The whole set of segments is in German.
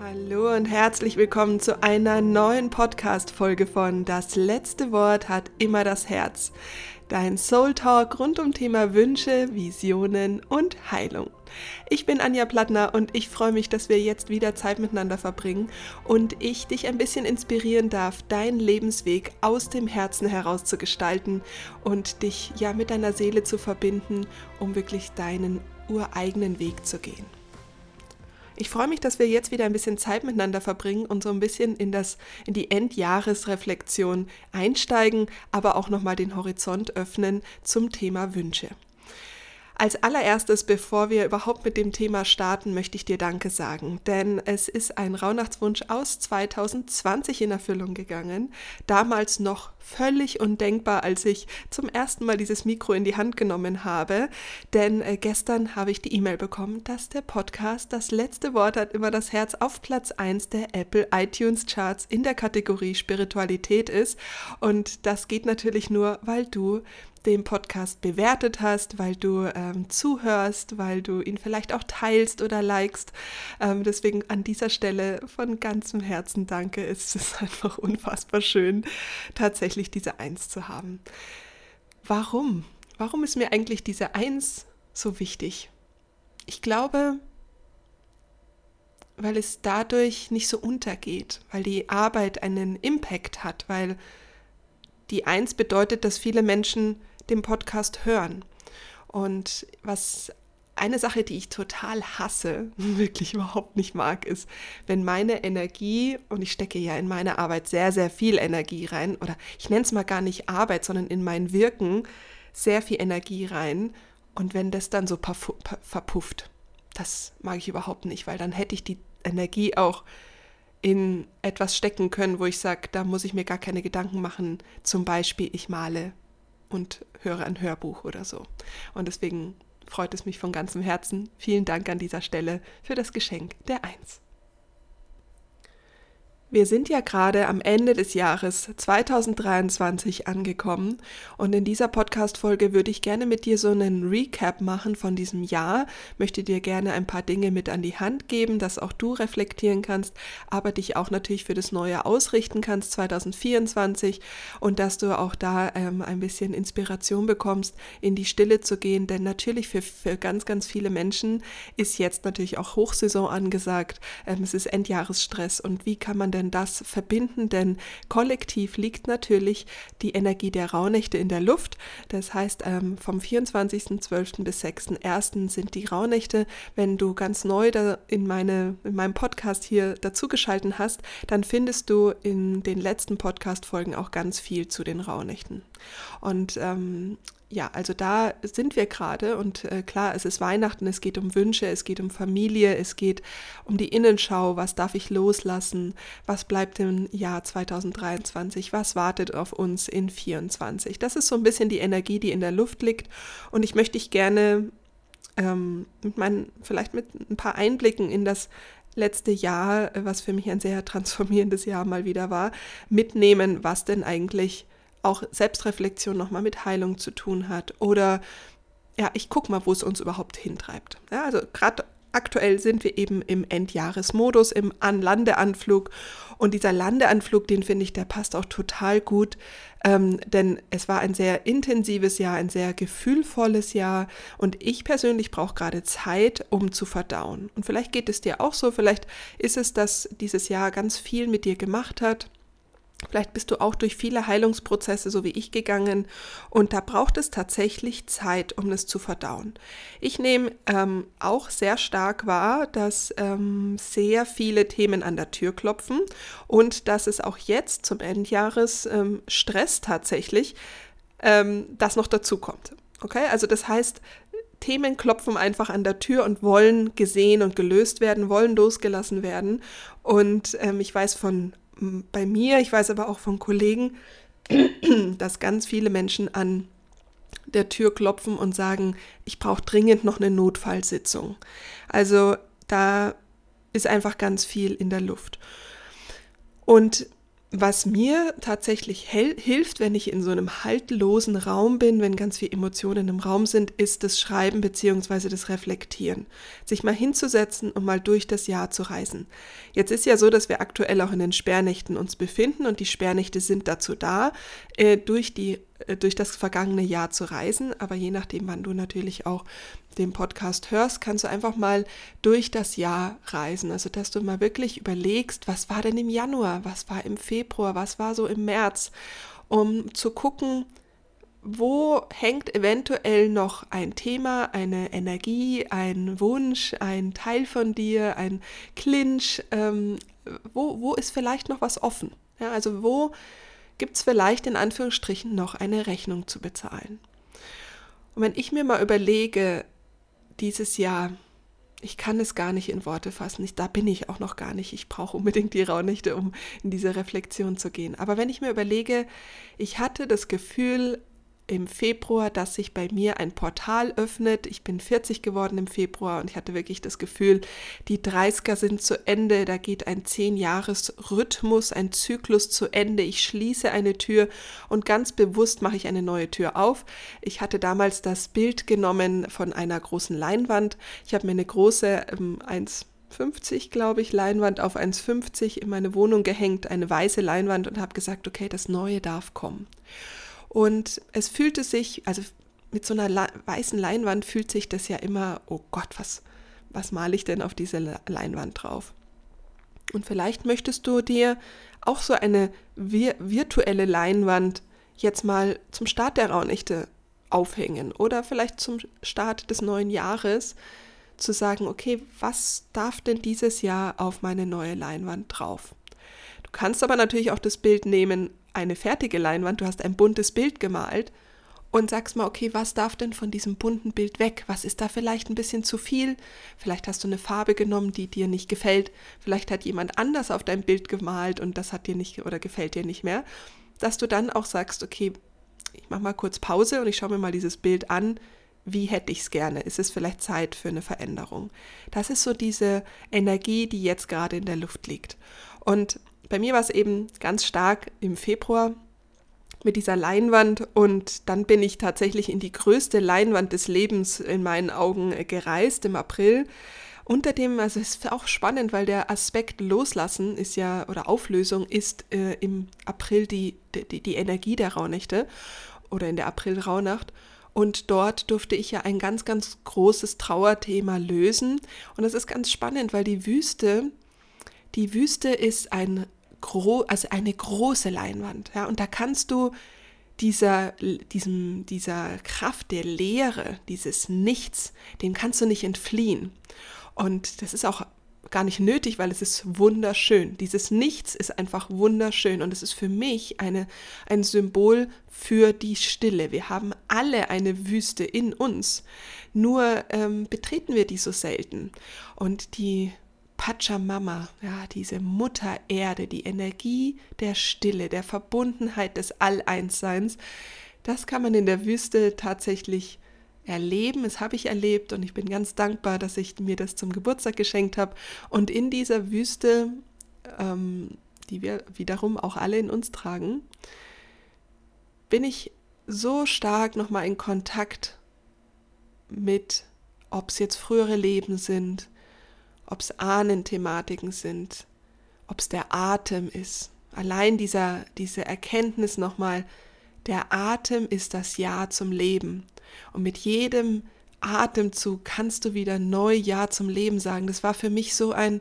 Hallo und herzlich willkommen zu einer neuen Podcast-Folge von Das letzte Wort hat immer das Herz. Dein Soul Talk rund um Thema Wünsche, Visionen und Heilung. Ich bin Anja Plattner und ich freue mich, dass wir jetzt wieder Zeit miteinander verbringen und ich dich ein bisschen inspirieren darf, deinen Lebensweg aus dem Herzen heraus zu gestalten und dich ja mit deiner Seele zu verbinden, um wirklich deinen ureigenen Weg zu gehen. Ich freue mich, dass wir jetzt wieder ein bisschen Zeit miteinander verbringen und so ein bisschen in das in die Endjahresreflexion einsteigen, aber auch noch mal den Horizont öffnen zum Thema Wünsche. Als allererstes, bevor wir überhaupt mit dem Thema starten, möchte ich dir Danke sagen, denn es ist ein Rauhnachtswunsch aus 2020 in Erfüllung gegangen. Damals noch völlig undenkbar, als ich zum ersten Mal dieses Mikro in die Hand genommen habe, denn äh, gestern habe ich die E-Mail bekommen, dass der Podcast Das letzte Wort hat immer das Herz auf Platz 1 der Apple iTunes Charts in der Kategorie Spiritualität ist. Und das geht natürlich nur, weil du den Podcast bewertet hast, weil du ähm, zuhörst, weil du ihn vielleicht auch teilst oder likest. Ähm, deswegen an dieser Stelle von ganzem Herzen danke. Es ist einfach unfassbar schön, tatsächlich diese Eins zu haben. Warum? Warum ist mir eigentlich diese Eins so wichtig? Ich glaube, weil es dadurch nicht so untergeht, weil die Arbeit einen Impact hat, weil die Eins bedeutet, dass viele Menschen den Podcast hören. Und was eine Sache, die ich total hasse, wirklich überhaupt nicht mag, ist, wenn meine Energie, und ich stecke ja in meine Arbeit sehr, sehr viel Energie rein, oder ich nenne es mal gar nicht Arbeit, sondern in mein Wirken sehr viel Energie rein, und wenn das dann so verpufft, das mag ich überhaupt nicht, weil dann hätte ich die Energie auch in etwas stecken können, wo ich sage, da muss ich mir gar keine Gedanken machen. Zum Beispiel, ich male und höre ein Hörbuch oder so. Und deswegen freut es mich von ganzem Herzen. Vielen Dank an dieser Stelle für das Geschenk der Eins. Wir sind ja gerade am Ende des Jahres 2023 angekommen und in dieser Podcast-Folge würde ich gerne mit dir so einen Recap machen von diesem Jahr, möchte dir gerne ein paar Dinge mit an die Hand geben, dass auch du reflektieren kannst, aber dich auch natürlich für das Neue ausrichten kannst 2024 und dass du auch da ähm, ein bisschen Inspiration bekommst, in die Stille zu gehen, denn natürlich für, für ganz, ganz viele Menschen ist jetzt natürlich auch Hochsaison angesagt, ähm, es ist Endjahresstress und wie kann man denn denn das verbinden? Denn kollektiv liegt natürlich die Energie der Rauhnächte in der Luft. Das heißt, ähm, vom 24.12. bis 6.1. sind die Rauhnächte. Wenn du ganz neu in, meine, in meinem Podcast hier dazugeschalten hast, dann findest du in den letzten Podcast-Folgen auch ganz viel zu den Rauhnächten. Und ähm, ja, also da sind wir gerade und äh, klar, es ist Weihnachten, es geht um Wünsche, es geht um Familie, es geht um die Innenschau, was darf ich loslassen, was bleibt im Jahr 2023, was wartet auf uns in 2024. Das ist so ein bisschen die Energie, die in der Luft liegt. Und ich möchte dich gerne ähm, mit meinen, vielleicht mit ein paar Einblicken in das letzte Jahr, was für mich ein sehr transformierendes Jahr mal wieder war, mitnehmen, was denn eigentlich auch Selbstreflexion nochmal mit Heilung zu tun hat. Oder ja, ich gucke mal, wo es uns überhaupt hintreibt. Ja, also gerade aktuell sind wir eben im Endjahresmodus, im An-Landeanflug. Und dieser Landeanflug, den finde ich, der passt auch total gut, ähm, denn es war ein sehr intensives Jahr, ein sehr gefühlvolles Jahr. Und ich persönlich brauche gerade Zeit, um zu verdauen. Und vielleicht geht es dir auch so, vielleicht ist es, dass dieses Jahr ganz viel mit dir gemacht hat Vielleicht bist du auch durch viele Heilungsprozesse, so wie ich, gegangen und da braucht es tatsächlich Zeit, um es zu verdauen. Ich nehme ähm, auch sehr stark wahr, dass ähm, sehr viele Themen an der Tür klopfen und dass es auch jetzt zum Endjahres ähm, Stress tatsächlich, ähm, das noch dazu kommt. Okay, also das heißt, Themen klopfen einfach an der Tür und wollen gesehen und gelöst werden, wollen losgelassen werden. Und ähm, ich weiß von bei mir, ich weiß aber auch von Kollegen, dass ganz viele Menschen an der Tür klopfen und sagen, ich brauche dringend noch eine Notfallsitzung. Also da ist einfach ganz viel in der Luft. Und was mir tatsächlich hilft, wenn ich in so einem haltlosen Raum bin, wenn ganz viele Emotionen im Raum sind, ist das Schreiben bzw. das Reflektieren. Sich mal hinzusetzen und mal durch das Jahr zu reisen. Jetzt ist ja so, dass wir aktuell auch in den Sperrnächten uns befinden und die Sperrnächte sind dazu da, äh, durch die durch das vergangene Jahr zu reisen. Aber je nachdem, wann du natürlich auch den Podcast hörst, kannst du einfach mal durch das Jahr reisen. Also, dass du mal wirklich überlegst, was war denn im Januar, was war im Februar, was war so im März, um zu gucken, wo hängt eventuell noch ein Thema, eine Energie, ein Wunsch, ein Teil von dir, ein Clinch, ähm, wo, wo ist vielleicht noch was offen? Ja, also wo gibt es vielleicht in Anführungsstrichen noch eine Rechnung zu bezahlen. Und wenn ich mir mal überlege, dieses Jahr, ich kann es gar nicht in Worte fassen, ich, da bin ich auch noch gar nicht, ich brauche unbedingt die Raunächte, um in diese Reflexion zu gehen. Aber wenn ich mir überlege, ich hatte das Gefühl, im Februar, dass sich bei mir ein Portal öffnet. Ich bin 40 geworden im Februar und ich hatte wirklich das Gefühl, die 30er sind zu Ende, da geht ein 10-Jahres-Rhythmus, ein Zyklus zu Ende. Ich schließe eine Tür und ganz bewusst mache ich eine neue Tür auf. Ich hatte damals das Bild genommen von einer großen Leinwand. Ich habe mir eine große ähm, 1 50, glaube ich, Leinwand auf 1,50 in meine Wohnung gehängt, eine weiße Leinwand und habe gesagt, okay, das Neue darf kommen. Und es fühlte sich, also mit so einer weißen Leinwand fühlt sich das ja immer, oh Gott, was, was male ich denn auf diese Leinwand drauf? Und vielleicht möchtest du dir auch so eine vir virtuelle Leinwand jetzt mal zum Start der Raunichte aufhängen oder vielleicht zum Start des neuen Jahres zu sagen, okay, was darf denn dieses Jahr auf meine neue Leinwand drauf? Du kannst aber natürlich auch das Bild nehmen, eine fertige Leinwand, du hast ein buntes Bild gemalt und sagst mal, okay, was darf denn von diesem bunten Bild weg? Was ist da vielleicht ein bisschen zu viel? Vielleicht hast du eine Farbe genommen, die dir nicht gefällt. Vielleicht hat jemand anders auf dein Bild gemalt und das hat dir nicht oder gefällt dir nicht mehr. Dass du dann auch sagst, okay, ich mache mal kurz Pause und ich schaue mir mal dieses Bild an. Wie hätte ich es gerne? Ist es vielleicht Zeit für eine Veränderung? Das ist so diese Energie, die jetzt gerade in der Luft liegt. Und bei mir war es eben ganz stark im Februar mit dieser Leinwand und dann bin ich tatsächlich in die größte Leinwand des Lebens in meinen Augen gereist im April. Unter dem, also es ist auch spannend, weil der Aspekt Loslassen ist ja, oder Auflösung ist äh, im April die, die, die Energie der Rauhnächte oder in der April-Rauhnacht. Und dort durfte ich ja ein ganz, ganz großes Trauerthema lösen. Und das ist ganz spannend, weil die Wüste, die Wüste ist ein gro also eine große Leinwand. Ja, und da kannst du dieser, diesem, dieser Kraft der Leere, dieses Nichts, dem kannst du nicht entfliehen. Und das ist auch gar nicht nötig, weil es ist wunderschön. Dieses Nichts ist einfach wunderschön und es ist für mich eine, ein Symbol für die Stille. Wir haben alle eine Wüste in uns, nur ähm, betreten wir die so selten. Und die Pachamama, ja, diese Mutter Erde, die Energie der Stille, der Verbundenheit des Alleinsseins, das kann man in der Wüste tatsächlich erleben. Das habe ich erlebt und ich bin ganz dankbar, dass ich mir das zum Geburtstag geschenkt habe. Und in dieser Wüste, ähm, die wir wiederum auch alle in uns tragen, bin ich so stark nochmal in Kontakt mit, ob es jetzt frühere Leben sind, ob es Ahnenthematiken sind, ob es der Atem ist. Allein dieser, diese Erkenntnis nochmal, der Atem ist das Ja zum Leben. Und mit jedem Atemzug kannst du wieder neu Ja zum Leben sagen. Das war für mich so ein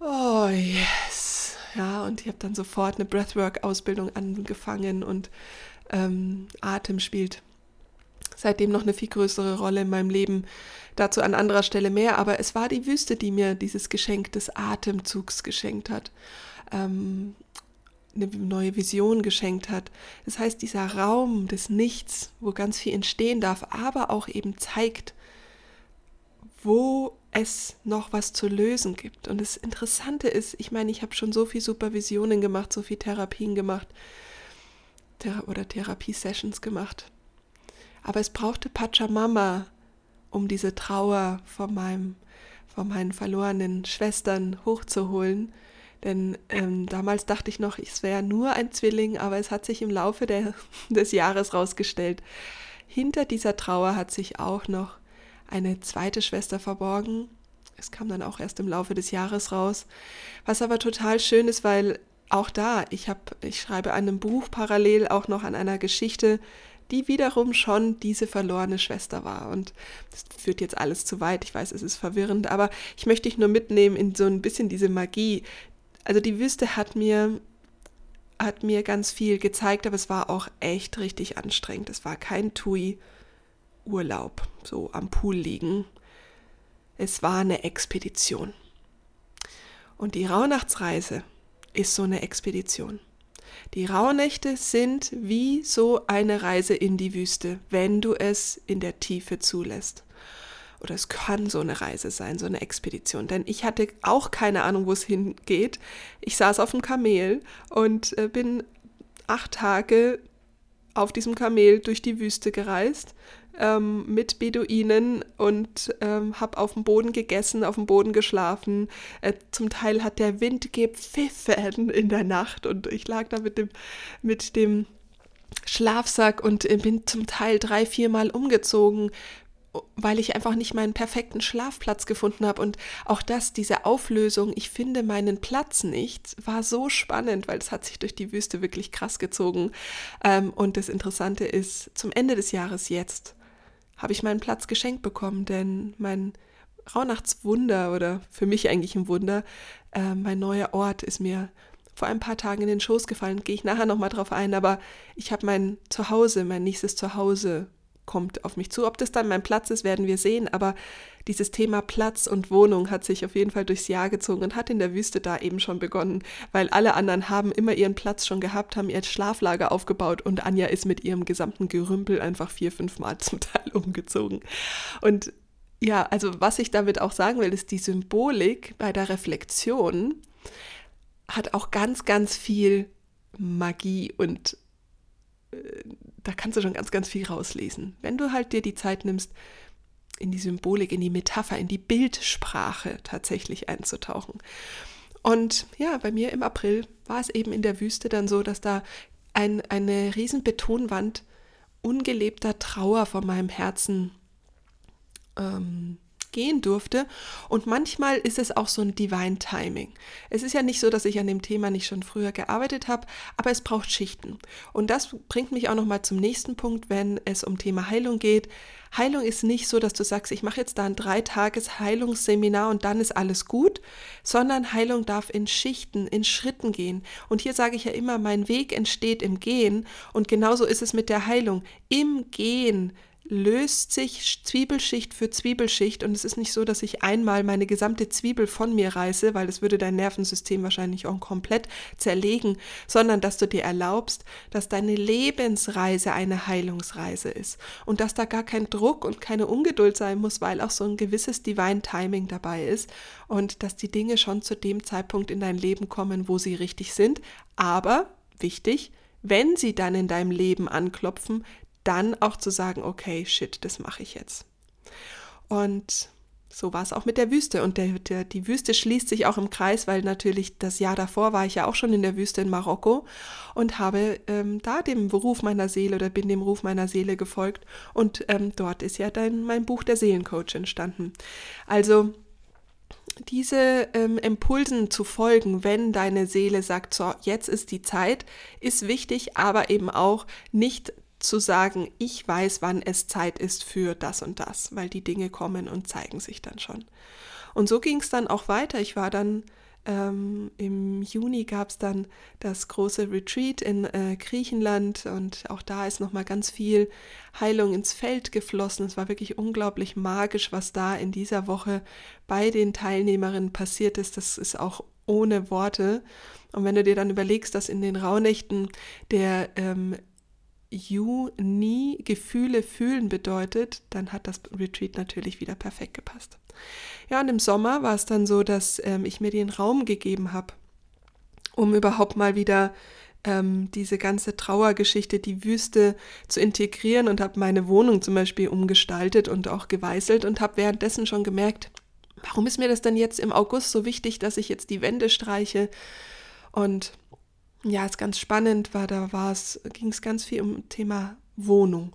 Oh yes. Ja, und ich habe dann sofort eine Breathwork-Ausbildung angefangen und ähm, Atem spielt seitdem noch eine viel größere Rolle in meinem Leben. Dazu an anderer Stelle mehr, aber es war die Wüste, die mir dieses Geschenk des Atemzugs geschenkt hat. Ähm, eine neue Vision geschenkt hat. Das heißt, dieser Raum des Nichts, wo ganz viel entstehen darf, aber auch eben zeigt, wo es noch was zu lösen gibt. Und das Interessante ist, ich meine, ich habe schon so viel Supervisionen gemacht, so viel Therapien gemacht oder Therapiesessions gemacht. Aber es brauchte Pachamama, um diese Trauer von, meinem, von meinen verlorenen Schwestern hochzuholen. Denn ähm, damals dachte ich noch, es wäre nur ein Zwilling, aber es hat sich im Laufe der, des Jahres rausgestellt. Hinter dieser Trauer hat sich auch noch eine zweite Schwester verborgen. Es kam dann auch erst im Laufe des Jahres raus. Was aber total schön ist, weil auch da, ich, hab, ich schreibe an einem Buch parallel auch noch an einer Geschichte, die wiederum schon diese verlorene Schwester war. Und das führt jetzt alles zu weit. Ich weiß, es ist verwirrend, aber ich möchte dich nur mitnehmen in so ein bisschen diese Magie. Also die Wüste hat mir hat mir ganz viel gezeigt, aber es war auch echt richtig anstrengend. Es war kein Tui Urlaub, so am Pool liegen. Es war eine Expedition. Und die Rauhnachtsreise ist so eine Expedition. Die Rauhnächte sind wie so eine Reise in die Wüste, wenn du es in der Tiefe zulässt. Oder es kann so eine Reise sein, so eine Expedition. Denn ich hatte auch keine Ahnung, wo es hingeht. Ich saß auf dem Kamel und äh, bin acht Tage auf diesem Kamel durch die Wüste gereist ähm, mit Beduinen und ähm, habe auf dem Boden gegessen, auf dem Boden geschlafen. Äh, zum Teil hat der Wind gepfiffen in der Nacht und ich lag da mit dem, mit dem Schlafsack und äh, bin zum Teil drei, viermal umgezogen, weil ich einfach nicht meinen perfekten Schlafplatz gefunden habe. Und auch das, diese Auflösung, ich finde meinen Platz nicht, war so spannend, weil es hat sich durch die Wüste wirklich krass gezogen. Ähm, und das Interessante ist, zum Ende des Jahres jetzt habe ich meinen Platz geschenkt bekommen, denn mein Rauhnachtswunder oder für mich eigentlich ein Wunder, äh, mein neuer Ort ist mir vor ein paar Tagen in den Schoß gefallen, gehe ich nachher nochmal drauf ein, aber ich habe mein Zuhause, mein nächstes Zuhause kommt auf mich zu. Ob das dann mein Platz ist, werden wir sehen. Aber dieses Thema Platz und Wohnung hat sich auf jeden Fall durchs Jahr gezogen und hat in der Wüste da eben schon begonnen, weil alle anderen haben immer ihren Platz schon gehabt, haben ihr Schlaflager aufgebaut und Anja ist mit ihrem gesamten Gerümpel einfach vier, fünf Mal zum Teil umgezogen. Und ja, also was ich damit auch sagen will, ist die Symbolik bei der Reflexion hat auch ganz, ganz viel Magie und äh, da kannst du schon ganz, ganz viel rauslesen. Wenn du halt dir die Zeit nimmst, in die Symbolik, in die Metapher, in die Bildsprache tatsächlich einzutauchen. Und ja, bei mir im April war es eben in der Wüste dann so, dass da ein, eine riesen Betonwand ungelebter Trauer vor meinem Herzen ähm, gehen durfte. Und manchmal ist es auch so ein Divine Timing. Es ist ja nicht so, dass ich an dem Thema nicht schon früher gearbeitet habe, aber es braucht Schichten. Und das bringt mich auch nochmal zum nächsten Punkt, wenn es um Thema Heilung geht. Heilung ist nicht so, dass du sagst, ich mache jetzt da ein dreitages Heilungsseminar und dann ist alles gut, sondern Heilung darf in Schichten, in Schritten gehen. Und hier sage ich ja immer, mein Weg entsteht im Gehen und genauso ist es mit der Heilung. Im Gehen löst sich Zwiebelschicht für Zwiebelschicht und es ist nicht so, dass ich einmal meine gesamte Zwiebel von mir reiße, weil das würde dein Nervensystem wahrscheinlich auch komplett zerlegen, sondern dass du dir erlaubst, dass deine Lebensreise eine Heilungsreise ist und dass da gar kein Druck und keine Ungeduld sein muss, weil auch so ein gewisses Divine Timing dabei ist und dass die Dinge schon zu dem Zeitpunkt in dein Leben kommen, wo sie richtig sind, aber wichtig, wenn sie dann in deinem Leben anklopfen, dann auch zu sagen, okay, shit, das mache ich jetzt. Und so war es auch mit der Wüste. Und der, der, die Wüste schließt sich auch im Kreis, weil natürlich das Jahr davor war ich ja auch schon in der Wüste in Marokko und habe ähm, da dem Ruf meiner Seele oder bin dem Ruf meiner Seele gefolgt. Und ähm, dort ist ja dein, mein Buch der Seelencoach entstanden. Also diese ähm, Impulsen zu folgen, wenn deine Seele sagt, so, jetzt ist die Zeit, ist wichtig, aber eben auch nicht zu sagen, ich weiß, wann es Zeit ist für das und das, weil die Dinge kommen und zeigen sich dann schon. Und so ging es dann auch weiter. Ich war dann ähm, im Juni gab es dann das große Retreat in äh, Griechenland und auch da ist nochmal ganz viel Heilung ins Feld geflossen. Es war wirklich unglaublich magisch, was da in dieser Woche bei den Teilnehmerinnen passiert ist. Das ist auch ohne Worte. Und wenn du dir dann überlegst, dass in den Rauhnächten der ähm, Nie Gefühle fühlen bedeutet, dann hat das Retreat natürlich wieder perfekt gepasst. Ja, und im Sommer war es dann so, dass ähm, ich mir den Raum gegeben habe, um überhaupt mal wieder ähm, diese ganze Trauergeschichte, die Wüste zu integrieren und habe meine Wohnung zum Beispiel umgestaltet und auch geweißelt und habe währenddessen schon gemerkt, warum ist mir das denn jetzt im August so wichtig, dass ich jetzt die Wände streiche? Und ja, ist ganz spannend, weil da war es, ging es ganz viel um Thema Wohnung.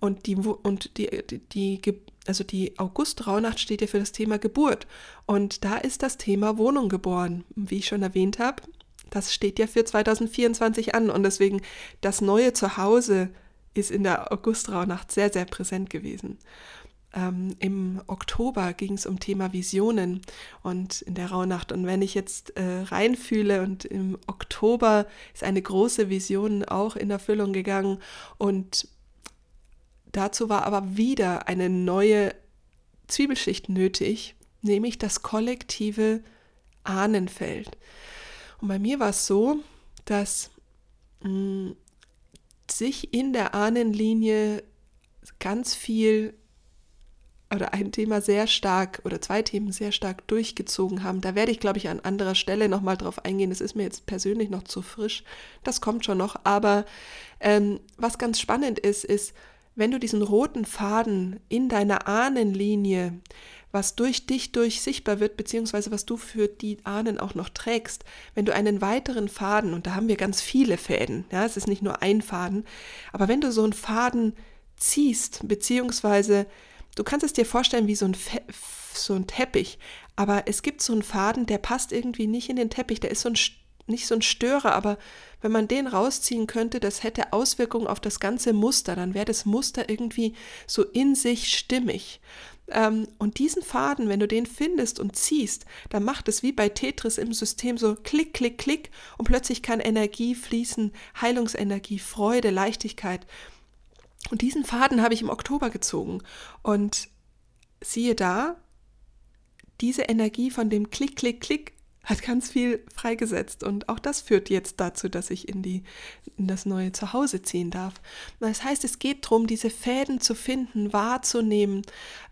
Und die, und die, die, die, also die August-Rauhnacht steht ja für das Thema Geburt. Und da ist das Thema Wohnung geboren. Wie ich schon erwähnt habe, das steht ja für 2024 an. Und deswegen das neue Zuhause ist in der August-Rauhnacht sehr, sehr präsent gewesen. Ähm, Im Oktober ging es um Thema Visionen und in der Rauhnacht. Und wenn ich jetzt äh, reinfühle und im Oktober ist eine große Vision auch in Erfüllung gegangen und dazu war aber wieder eine neue Zwiebelschicht nötig, nämlich das kollektive Ahnenfeld. Und bei mir war es so, dass mh, mm, sich in der Ahnenlinie ganz viel oder ein Thema sehr stark oder zwei Themen sehr stark durchgezogen haben. Da werde ich, glaube ich, an anderer Stelle nochmal drauf eingehen. Das ist mir jetzt persönlich noch zu frisch. Das kommt schon noch. Aber ähm, was ganz spannend ist, ist, wenn du diesen roten Faden in deiner Ahnenlinie, was durch dich durch sichtbar wird, beziehungsweise was du für die Ahnen auch noch trägst, wenn du einen weiteren Faden, und da haben wir ganz viele Fäden, ja, es ist nicht nur ein Faden, aber wenn du so einen Faden ziehst, beziehungsweise Du kannst es dir vorstellen wie so ein, Fe so ein Teppich, aber es gibt so einen Faden, der passt irgendwie nicht in den Teppich, der ist so ein, nicht so ein Störer, aber wenn man den rausziehen könnte, das hätte Auswirkungen auf das ganze Muster, dann wäre das Muster irgendwie so in sich stimmig. Ähm, und diesen Faden, wenn du den findest und ziehst, dann macht es wie bei Tetris im System so klick, klick, klick und plötzlich kann Energie fließen, Heilungsenergie, Freude, Leichtigkeit. Und diesen Faden habe ich im Oktober gezogen. Und siehe da, diese Energie von dem Klick, Klick, Klick hat ganz viel freigesetzt. Und auch das führt jetzt dazu, dass ich in, die, in das neue Zuhause ziehen darf. Das heißt, es geht darum, diese Fäden zu finden, wahrzunehmen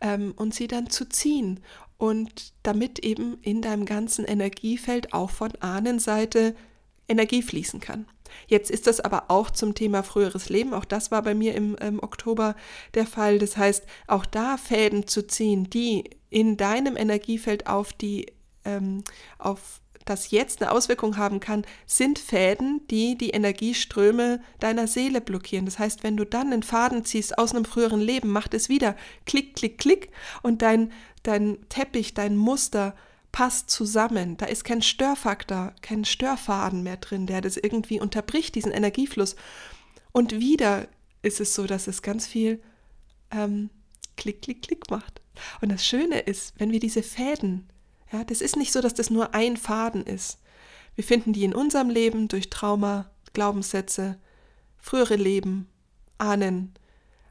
ähm, und sie dann zu ziehen. Und damit eben in deinem ganzen Energiefeld auch von Ahnenseite Energie fließen kann. Jetzt ist das aber auch zum Thema früheres Leben. Auch das war bei mir im, im Oktober der Fall. Das heißt, auch da Fäden zu ziehen, die in deinem Energiefeld auf die ähm, auf das jetzt eine Auswirkung haben kann, sind Fäden, die die Energieströme deiner Seele blockieren. Das heißt, wenn du dann einen Faden ziehst aus einem früheren Leben, macht es wieder klick, klick, klick und dein, dein Teppich, dein Muster passt zusammen. Da ist kein Störfaktor, kein Störfaden mehr drin, der das irgendwie unterbricht, diesen Energiefluss. Und wieder ist es so, dass es ganz viel ähm, Klick, Klick, Klick macht. Und das Schöne ist, wenn wir diese Fäden, ja, das ist nicht so, dass das nur ein Faden ist. Wir finden die in unserem Leben durch Trauma, Glaubenssätze, frühere Leben, Ahnen.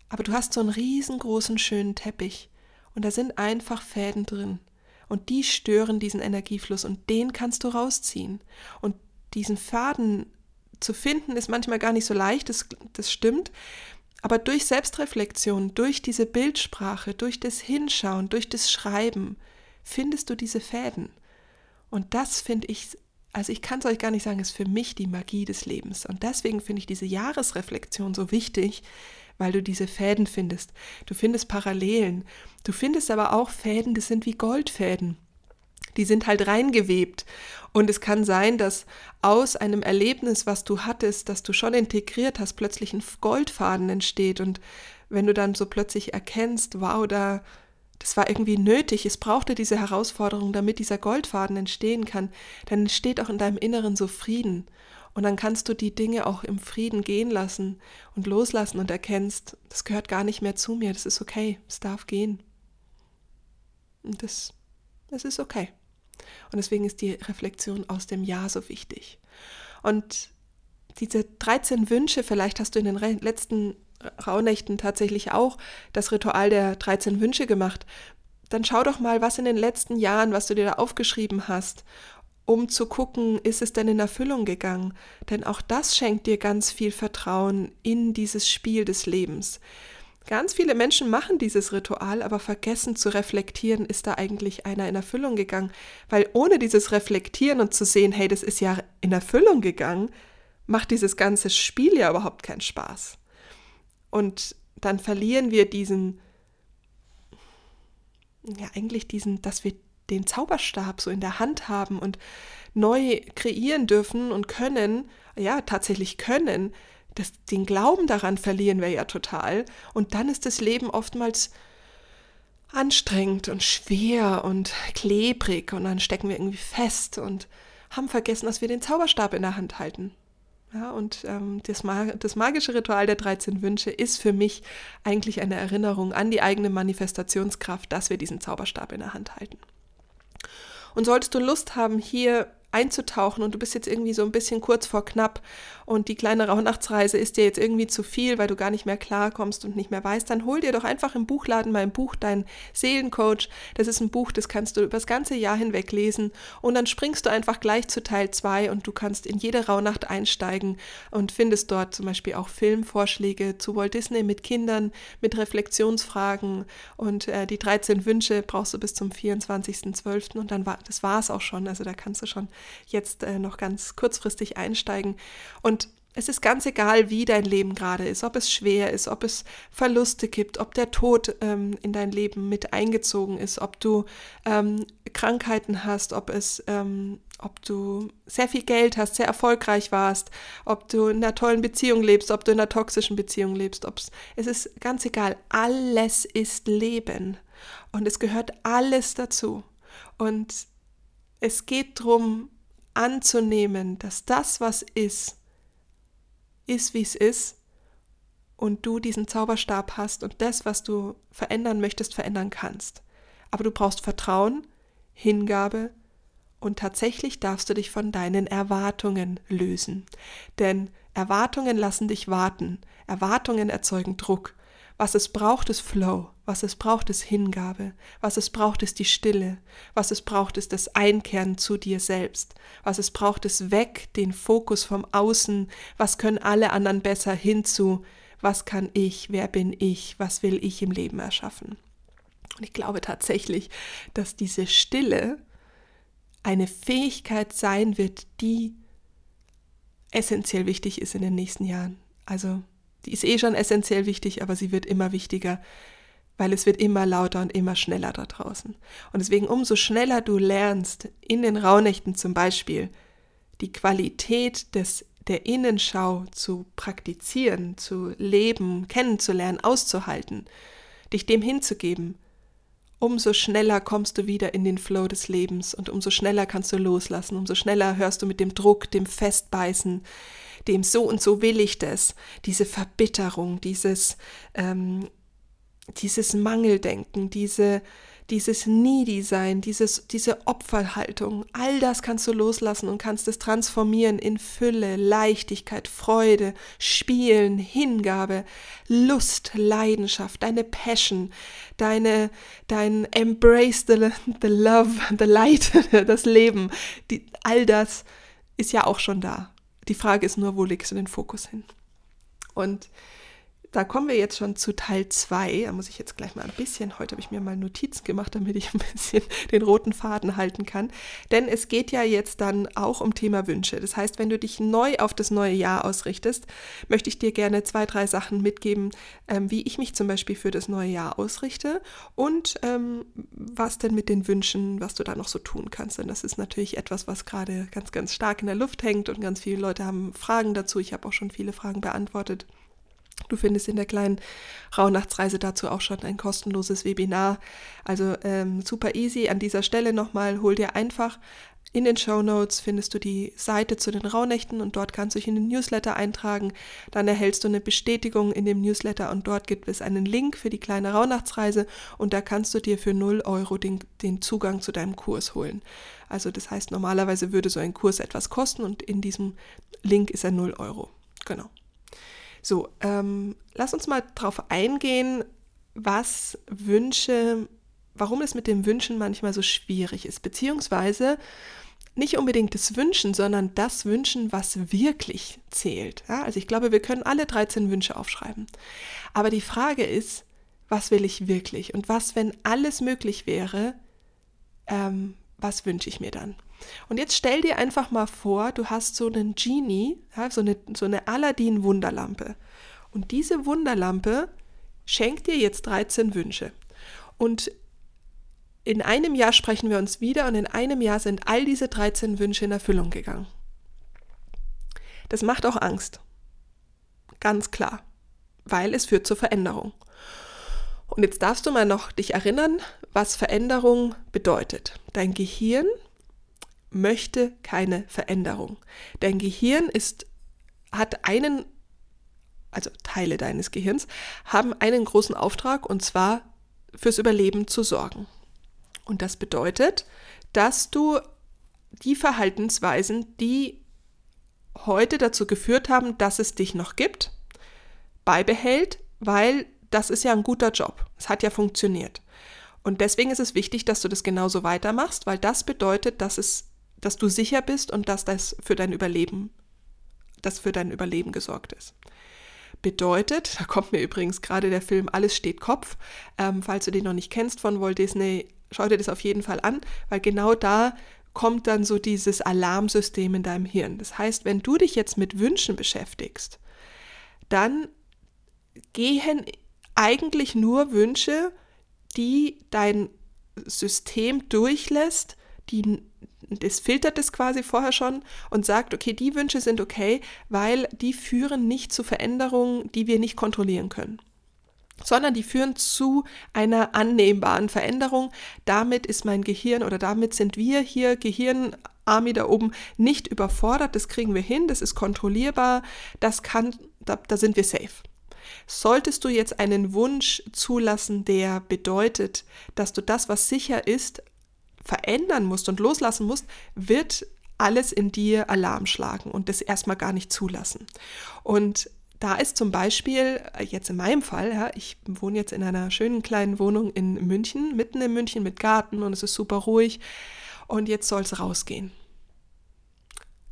Aber du hast so einen riesengroßen, schönen Teppich und da sind einfach Fäden drin und die stören diesen Energiefluss und den kannst du rausziehen. Und diesen Faden zu finden ist manchmal gar nicht so leicht, das, das stimmt. Aber durch Selbstreflexion, durch diese Bildsprache, durch das Hinschauen, durch das Schreiben findest du diese Fäden. Und das finde ich, also ich kann es euch gar nicht sagen, ist für mich die Magie des Lebens. Und deswegen finde ich diese Jahresreflexion so wichtig, weil du diese Fäden findest. Du findest Parallelen. Du findest aber auch Fäden, das sind wie Goldfäden. Die sind halt reingewebt. Und es kann sein, dass aus einem Erlebnis, was du hattest, das du schon integriert hast, plötzlich ein Goldfaden entsteht. Und wenn du dann so plötzlich erkennst, wow, da, das war irgendwie nötig, es brauchte diese Herausforderung, damit dieser Goldfaden entstehen kann, dann entsteht auch in deinem Inneren so Frieden. Und dann kannst du die Dinge auch im Frieden gehen lassen und loslassen und erkennst, das gehört gar nicht mehr zu mir, das ist okay, es darf gehen. Und das, das ist okay. Und deswegen ist die Reflexion aus dem Jahr so wichtig. Und diese 13 Wünsche, vielleicht hast du in den letzten Rauhnächten tatsächlich auch das Ritual der 13 Wünsche gemacht. Dann schau doch mal, was in den letzten Jahren, was du dir da aufgeschrieben hast um zu gucken, ist es denn in Erfüllung gegangen? Denn auch das schenkt dir ganz viel Vertrauen in dieses Spiel des Lebens. Ganz viele Menschen machen dieses Ritual, aber vergessen zu reflektieren, ist da eigentlich einer in Erfüllung gegangen? Weil ohne dieses Reflektieren und zu sehen, hey, das ist ja in Erfüllung gegangen, macht dieses ganze Spiel ja überhaupt keinen Spaß. Und dann verlieren wir diesen, ja eigentlich diesen, dass wir den Zauberstab so in der Hand haben und neu kreieren dürfen und können, ja, tatsächlich können, das, den Glauben daran verlieren wir ja total. Und dann ist das Leben oftmals anstrengend und schwer und klebrig und dann stecken wir irgendwie fest und haben vergessen, dass wir den Zauberstab in der Hand halten. Ja, und ähm, das, das magische Ritual der 13 Wünsche ist für mich eigentlich eine Erinnerung an die eigene Manifestationskraft, dass wir diesen Zauberstab in der Hand halten. Und solltest du Lust haben, hier einzutauchen und du bist jetzt irgendwie so ein bisschen kurz vor knapp und die kleine Rauhnachtsreise ist dir jetzt irgendwie zu viel, weil du gar nicht mehr klarkommst und nicht mehr weißt, dann hol dir doch einfach im Buchladen mein Buch, dein Seelencoach. Das ist ein Buch, das kannst du über das ganze Jahr hinweg lesen und dann springst du einfach gleich zu Teil 2 und du kannst in jede Rauhnacht einsteigen und findest dort zum Beispiel auch Filmvorschläge zu Walt Disney mit Kindern, mit Reflexionsfragen und äh, die 13 Wünsche brauchst du bis zum 24.12. und dann war, das war es auch schon. Also da kannst du schon jetzt äh, noch ganz kurzfristig einsteigen. Und es ist ganz egal, wie dein Leben gerade ist, ob es schwer ist, ob es Verluste gibt, ob der Tod ähm, in dein Leben mit eingezogen ist, ob du ähm, Krankheiten hast, ob es, ähm, ob du sehr viel Geld hast, sehr erfolgreich warst, ob du in einer tollen Beziehung lebst, ob du in einer toxischen Beziehung lebst, ob's, es ist ganz egal. Alles ist Leben und es gehört alles dazu. Und es geht darum, anzunehmen, dass das, was ist, ist, wie es ist und du diesen Zauberstab hast und das, was du verändern möchtest, verändern kannst. Aber du brauchst Vertrauen, Hingabe und tatsächlich darfst du dich von deinen Erwartungen lösen. Denn Erwartungen lassen dich warten, Erwartungen erzeugen Druck was es braucht, ist Flow. Was es braucht, ist Hingabe. Was es braucht, ist die Stille. Was es braucht, ist das Einkehren zu dir selbst. Was es braucht, ist weg den Fokus vom Außen. Was können alle anderen besser hinzu? Was kann ich? Wer bin ich? Was will ich im Leben erschaffen? Und ich glaube tatsächlich, dass diese Stille eine Fähigkeit sein wird, die essentiell wichtig ist in den nächsten Jahren. Also die ist eh schon essentiell wichtig, aber sie wird immer wichtiger, weil es wird immer lauter und immer schneller da draußen. Und deswegen umso schneller du lernst, in den Rauhnächten zum Beispiel, die Qualität des, der Innenschau zu praktizieren, zu leben, kennenzulernen, auszuhalten, dich dem hinzugeben, umso schneller kommst du wieder in den Flow des Lebens und umso schneller kannst du loslassen, umso schneller hörst du mit dem Druck, dem Festbeißen, dem so und so will ich das, diese Verbitterung, dieses, ähm, dieses Mangeldenken, diese, dieses Needy-Sein, dieses, diese Opferhaltung, all das kannst du loslassen und kannst es transformieren in Fülle, Leichtigkeit, Freude, Spielen, Hingabe, Lust, Leidenschaft, deine Passion, deine, dein Embrace the, the Love, the Light, das Leben, die, all das ist ja auch schon da. Die Frage ist nur, wo legst du den Fokus hin? Und da kommen wir jetzt schon zu Teil 2. Da muss ich jetzt gleich mal ein bisschen, heute habe ich mir mal Notizen gemacht, damit ich ein bisschen den roten Faden halten kann. Denn es geht ja jetzt dann auch um Thema Wünsche. Das heißt, wenn du dich neu auf das neue Jahr ausrichtest, möchte ich dir gerne zwei, drei Sachen mitgeben, ähm, wie ich mich zum Beispiel für das neue Jahr ausrichte und ähm, was denn mit den Wünschen, was du da noch so tun kannst. Denn das ist natürlich etwas, was gerade ganz, ganz stark in der Luft hängt und ganz viele Leute haben Fragen dazu. Ich habe auch schon viele Fragen beantwortet. Du findest in der kleinen Rauhnachtsreise dazu auch schon ein kostenloses Webinar. Also ähm, super easy. An dieser Stelle nochmal, hol dir einfach in den Show Notes findest du die Seite zu den Rauhnächten und dort kannst du dich in den Newsletter eintragen. Dann erhältst du eine Bestätigung in dem Newsletter und dort gibt es einen Link für die kleine Rauhnachtsreise und da kannst du dir für 0 Euro den, den Zugang zu deinem Kurs holen. Also das heißt, normalerweise würde so ein Kurs etwas kosten und in diesem Link ist er 0 Euro. Genau. So, ähm, lass uns mal drauf eingehen, was Wünsche, warum es mit dem Wünschen manchmal so schwierig ist, beziehungsweise nicht unbedingt das Wünschen, sondern das Wünschen, was wirklich zählt. Ja, also ich glaube, wir können alle 13 Wünsche aufschreiben. Aber die Frage ist, was will ich wirklich? Und was, wenn alles möglich wäre, ähm, was wünsche ich mir dann? Und jetzt stell dir einfach mal vor, du hast so einen Genie, ja, so eine, so eine Aladdin-Wunderlampe. Und diese Wunderlampe schenkt dir jetzt 13 Wünsche. Und in einem Jahr sprechen wir uns wieder und in einem Jahr sind all diese 13 Wünsche in Erfüllung gegangen. Das macht auch Angst. Ganz klar. Weil es führt zur Veränderung. Und jetzt darfst du mal noch dich erinnern, was Veränderung bedeutet. Dein Gehirn möchte keine Veränderung. Dein Gehirn ist, hat einen, also Teile deines Gehirns, haben einen großen Auftrag und zwar fürs Überleben zu sorgen. Und das bedeutet, dass du die Verhaltensweisen, die heute dazu geführt haben, dass es dich noch gibt, beibehält, weil das ist ja ein guter Job. Es hat ja funktioniert. Und deswegen ist es wichtig, dass du das genauso weitermachst, weil das bedeutet, dass es, dass du sicher bist und dass das für dein Überleben, das für dein Überleben gesorgt ist. Bedeutet, da kommt mir übrigens gerade der Film Alles steht Kopf. Ähm, falls du den noch nicht kennst von Walt Disney, schau dir das auf jeden Fall an, weil genau da kommt dann so dieses Alarmsystem in deinem Hirn. Das heißt, wenn du dich jetzt mit Wünschen beschäftigst, dann gehen eigentlich nur Wünsche, die dein System durchlässt, die das filtert es quasi vorher schon und sagt, okay, die Wünsche sind okay, weil die führen nicht zu Veränderungen, die wir nicht kontrollieren können sondern die führen zu einer annehmbaren Veränderung. Damit ist mein Gehirn oder damit sind wir hier, Gehirnarmy da oben, nicht überfordert. Das kriegen wir hin, das ist kontrollierbar, das kann, da, da sind wir safe. Solltest du jetzt einen Wunsch zulassen, der bedeutet, dass du das, was sicher ist, verändern musst und loslassen musst, wird alles in dir Alarm schlagen und das erstmal gar nicht zulassen. Und da ist zum Beispiel, äh, jetzt in meinem Fall, ja, ich wohne jetzt in einer schönen kleinen Wohnung in München, mitten in München mit Garten und es ist super ruhig und jetzt soll es rausgehen.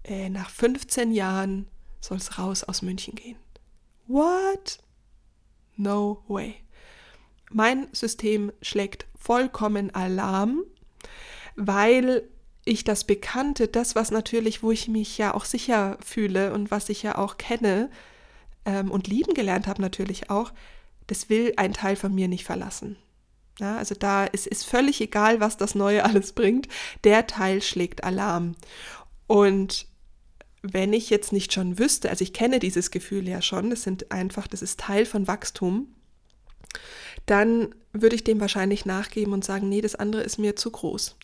Äh, nach 15 Jahren soll es raus aus München gehen. What? No way. Mein System schlägt vollkommen Alarm, weil ich das Bekannte, das, was natürlich, wo ich mich ja auch sicher fühle und was ich ja auch kenne, ähm, und lieben gelernt habe natürlich auch, das will ein Teil von mir nicht verlassen. Ja, also da ist, ist völlig egal, was das Neue alles bringt. Der Teil schlägt Alarm. Und wenn ich jetzt nicht schon wüsste, also ich kenne dieses Gefühl ja schon, das sind einfach, das ist Teil von Wachstum, dann würde ich dem wahrscheinlich nachgeben und sagen, nee, das andere ist mir zu groß.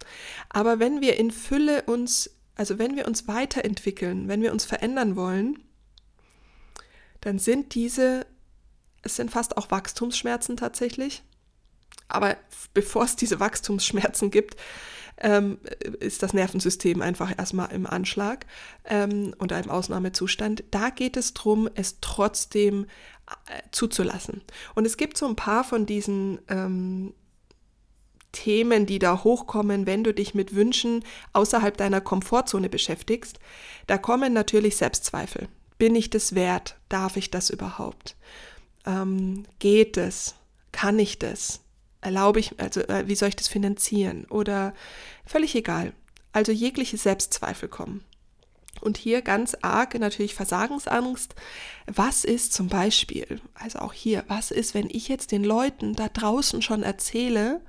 Aber wenn wir in Fülle uns, also wenn wir uns weiterentwickeln, wenn wir uns verändern wollen, dann sind diese, es sind fast auch Wachstumsschmerzen tatsächlich. Aber bevor es diese Wachstumsschmerzen gibt, ähm, ist das Nervensystem einfach erstmal im Anschlag ähm, oder im Ausnahmezustand. Da geht es darum, es trotzdem äh, zuzulassen. Und es gibt so ein paar von diesen ähm, Themen, die da hochkommen, wenn du dich mit Wünschen außerhalb deiner Komfortzone beschäftigst. Da kommen natürlich Selbstzweifel. Bin ich das wert? Darf ich das überhaupt? Ähm, geht es? Kann ich das? Erlaube ich, also äh, wie soll ich das finanzieren? Oder völlig egal. Also jegliche Selbstzweifel kommen. Und hier ganz arg natürlich Versagensangst. Was ist zum Beispiel, also auch hier, was ist, wenn ich jetzt den Leuten da draußen schon erzähle,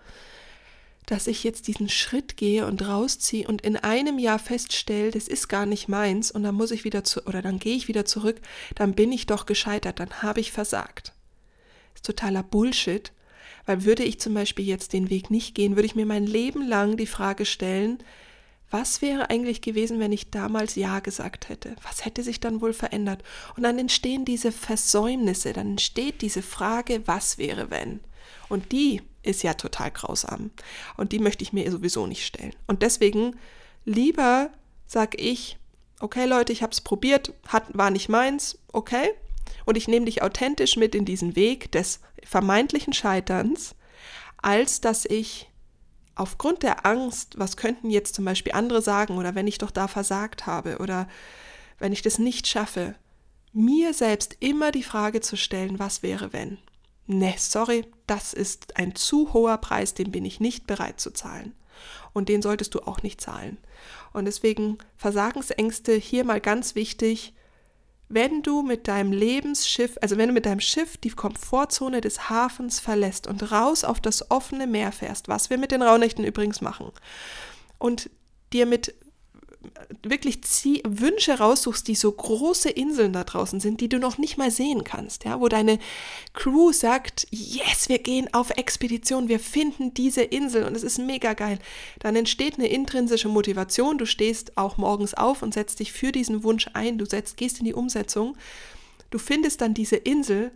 dass ich jetzt diesen Schritt gehe und rausziehe und in einem Jahr feststelle, das ist gar nicht meins und dann muss ich wieder zu oder dann gehe ich wieder zurück, dann bin ich doch gescheitert, dann habe ich versagt. Das ist totaler Bullshit, weil würde ich zum Beispiel jetzt den Weg nicht gehen, würde ich mir mein Leben lang die Frage stellen, was wäre eigentlich gewesen, wenn ich damals Ja gesagt hätte? Was hätte sich dann wohl verändert? Und dann entstehen diese Versäumnisse, dann entsteht diese Frage, was wäre wenn? Und die ist ja total grausam. Und die möchte ich mir sowieso nicht stellen. Und deswegen lieber sag ich, okay Leute, ich habe es probiert, hat, war nicht meins, okay. Und ich nehme dich authentisch mit in diesen Weg des vermeintlichen Scheiterns, als dass ich aufgrund der Angst, was könnten jetzt zum Beispiel andere sagen oder wenn ich doch da versagt habe oder wenn ich das nicht schaffe, mir selbst immer die Frage zu stellen, was wäre wenn? Ne, sorry, das ist ein zu hoher Preis, den bin ich nicht bereit zu zahlen. Und den solltest du auch nicht zahlen. Und deswegen Versagensängste hier mal ganz wichtig, wenn du mit deinem Lebensschiff, also wenn du mit deinem Schiff die Komfortzone des Hafens verlässt und raus auf das offene Meer fährst, was wir mit den Raunächten übrigens machen, und dir mit wirklich zieh, Wünsche raussuchst, die so große Inseln da draußen sind, die du noch nicht mal sehen kannst, ja, wo deine Crew sagt, yes, wir gehen auf Expedition, wir finden diese Insel und es ist mega geil. Dann entsteht eine intrinsische Motivation, du stehst auch morgens auf und setzt dich für diesen Wunsch ein, du setzt, gehst in die Umsetzung, du findest dann diese Insel,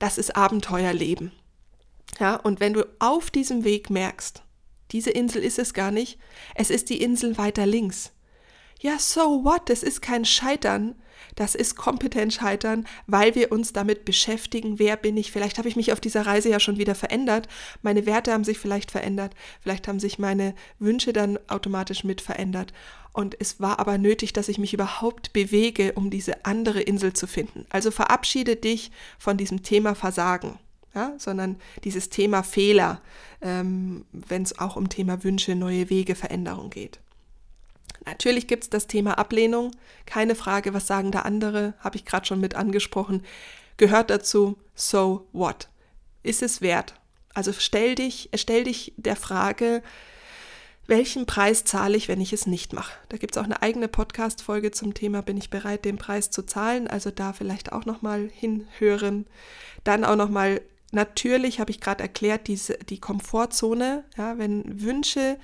das ist Abenteuerleben. Ja, und wenn du auf diesem Weg merkst, diese Insel ist es gar nicht, es ist die Insel weiter links ja, so what? Das ist kein Scheitern. Das ist kompetent scheitern, weil wir uns damit beschäftigen, wer bin ich. Vielleicht habe ich mich auf dieser Reise ja schon wieder verändert. Meine Werte haben sich vielleicht verändert. Vielleicht haben sich meine Wünsche dann automatisch mit verändert. Und es war aber nötig, dass ich mich überhaupt bewege, um diese andere Insel zu finden. Also verabschiede dich von diesem Thema Versagen. Ja, sondern dieses Thema Fehler, ähm, wenn es auch um Thema Wünsche, neue Wege, Veränderung geht. Natürlich gibt es das Thema Ablehnung, keine Frage, was sagen da andere, habe ich gerade schon mit angesprochen, gehört dazu, so what? Ist es wert? Also stell dich, stell dich der Frage, welchen Preis zahle ich, wenn ich es nicht mache? Da gibt es auch eine eigene Podcast-Folge zum Thema, bin ich bereit, den Preis zu zahlen? Also da vielleicht auch nochmal hinhören. Dann auch nochmal, natürlich habe ich gerade erklärt, diese, die Komfortzone, ja, wenn Wünsche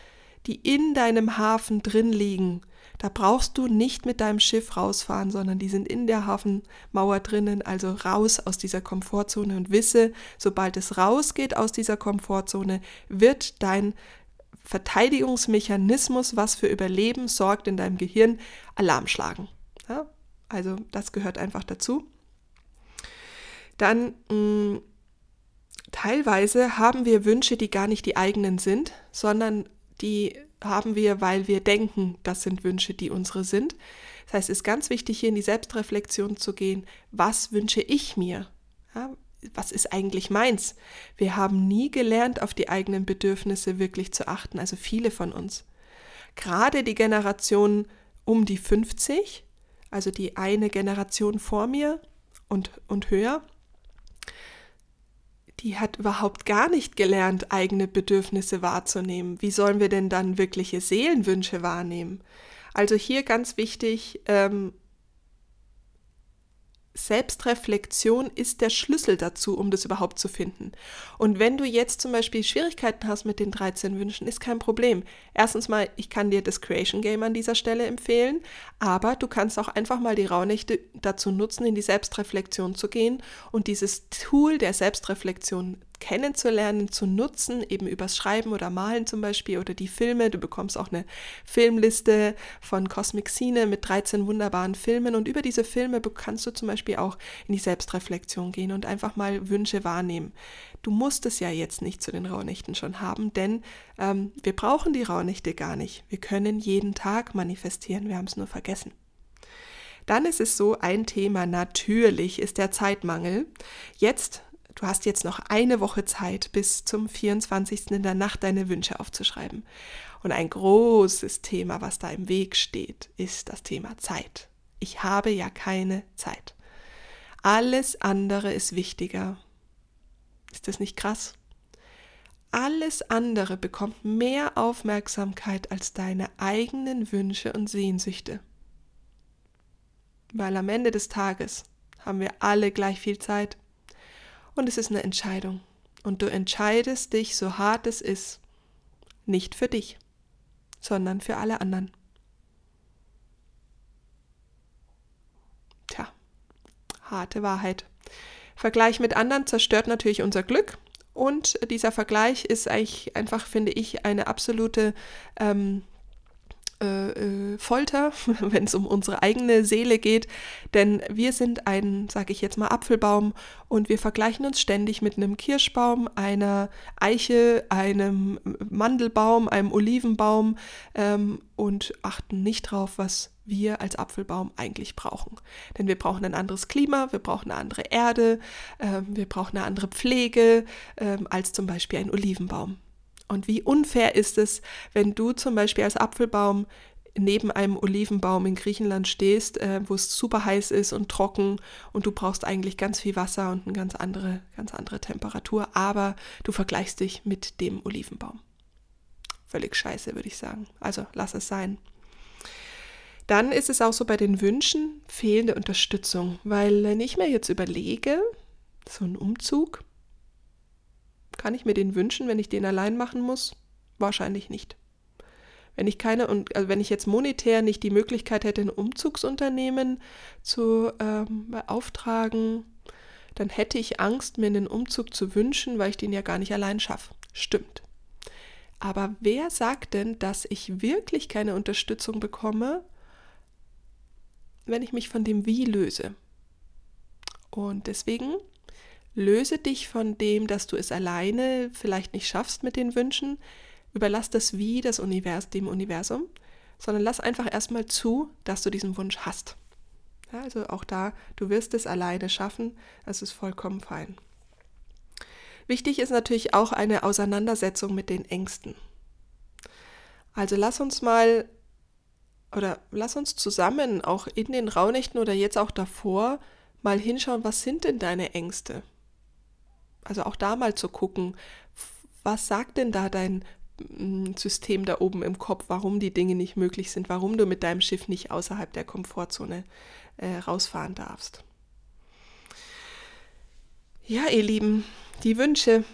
die in deinem Hafen drin liegen. Da brauchst du nicht mit deinem Schiff rausfahren, sondern die sind in der Hafenmauer drinnen, also raus aus dieser Komfortzone und wisse, sobald es rausgeht aus dieser Komfortzone, wird dein Verteidigungsmechanismus, was für Überleben sorgt in deinem Gehirn, Alarm schlagen. Ja, also das gehört einfach dazu. Dann mh, mm, teilweise haben wir Wünsche, die gar nicht die eigenen sind, sondern die haben wir, weil wir denken, das sind Wünsche, die unsere sind. Das heißt, es ist ganz wichtig, hier in die Selbstreflexion zu gehen. Was wünsche ich mir? Ja, was ist eigentlich meins? Wir haben nie gelernt, auf die eigenen Bedürfnisse wirklich zu achten, also viele von uns. Gerade die Generation um die 50, also die eine Generation vor mir und, und höher, die hat überhaupt gar nicht gelernt, eigene Bedürfnisse wahrzunehmen. Wie sollen wir denn dann wirkliche Seelenwünsche wahrnehmen? Also hier ganz wichtig, ähm, Selbstreflexion ist der Schlüssel dazu, um das überhaupt zu finden. Und wenn du jetzt zum Beispiel Schwierigkeiten hast mit den 13 Wünschen, ist kein Problem. Erstens mal, ich kann dir das Creation Game an dieser Stelle empfehlen, aber du kannst auch einfach mal die Rauhnächte dazu nutzen, in die Selbstreflexion zu gehen und dieses Tool der Selbstreflexion kennenzulernen, zu nutzen, eben übers Schreiben oder Malen zum Beispiel oder die Filme. Du bekommst auch eine Filmliste von Cosmic Scene mit 13 wunderbaren Filmen und über diese Filme kannst du zum Beispiel auch in die Selbstreflexion gehen und einfach mal Wünsche wahrnehmen. Du musst es ja jetzt nicht zu den Rauhnächten schon haben, denn ähm, wir brauchen die Rauhnächte gar nicht. Wir können jeden Tag manifestieren, wir haben es nur vergessen. Dann ist es so ein Thema, natürlich ist der Zeitmangel. Jetzt Du hast jetzt noch eine Woche Zeit, bis zum 24. in der Nacht deine Wünsche aufzuschreiben. Und ein großes Thema, was da im Weg steht, ist das Thema Zeit. Ich habe ja keine Zeit. Alles andere ist wichtiger. Ist das nicht krass? Alles andere bekommt mehr Aufmerksamkeit als deine eigenen Wünsche und Sehnsüchte. Weil am Ende des Tages haben wir alle gleich viel Zeit und es ist eine Entscheidung. Und du entscheidest dich, so hart es ist, nicht für dich, sondern für alle anderen. Tja, harte Wahrheit. Vergleich mit anderen zerstört natürlich unser Glück. Und dieser Vergleich ist eigentlich einfach, finde ich, eine absolute ähm, äh, äh, Folter, wenn es um unsere eigene Seele geht, denn wir sind ein, sage ich jetzt mal, Apfelbaum und wir vergleichen uns ständig mit einem Kirschbaum, einer Eiche, einem Mandelbaum, einem Olivenbaum ähm, und achten nicht drauf, was wir als Apfelbaum eigentlich brauchen. Denn wir brauchen ein anderes Klima, wir brauchen eine andere Erde, äh, wir brauchen eine andere Pflege äh, als zum Beispiel ein Olivenbaum. Und wie unfair ist es, wenn du zum Beispiel als Apfelbaum neben einem Olivenbaum in Griechenland stehst, äh, wo es super heiß ist und trocken und du brauchst eigentlich ganz viel Wasser und eine ganz andere, ganz andere Temperatur, aber du vergleichst dich mit dem Olivenbaum. Völlig scheiße, würde ich sagen. Also lass es sein. Dann ist es auch so bei den Wünschen fehlende Unterstützung, weil wenn ich mir jetzt überlege, so ein Umzug, kann ich mir den wünschen, wenn ich den allein machen muss? Wahrscheinlich nicht. Wenn ich keine und also wenn ich jetzt monetär nicht die Möglichkeit hätte, ein Umzugsunternehmen zu ähm, beauftragen, dann hätte ich Angst, mir einen Umzug zu wünschen, weil ich den ja gar nicht allein schaffe. Stimmt. Aber wer sagt denn, dass ich wirklich keine Unterstützung bekomme, wenn ich mich von dem Wie löse? Und deswegen löse dich von dem, dass du es alleine vielleicht nicht schaffst mit den Wünschen, überlass das Wie das Univers dem Universum, sondern lass einfach erstmal zu, dass du diesen Wunsch hast. Ja, also auch da, du wirst es alleine schaffen, das ist vollkommen fein. Wichtig ist natürlich auch eine Auseinandersetzung mit den Ängsten. Also lass uns mal oder lass uns zusammen auch in den Raunächten oder jetzt auch davor mal hinschauen, was sind denn deine Ängste? Also auch da mal zu gucken, was sagt denn da dein System da oben im Kopf, warum die Dinge nicht möglich sind, warum du mit deinem Schiff nicht außerhalb der Komfortzone äh, rausfahren darfst. Ja, ihr Lieben, die Wünsche.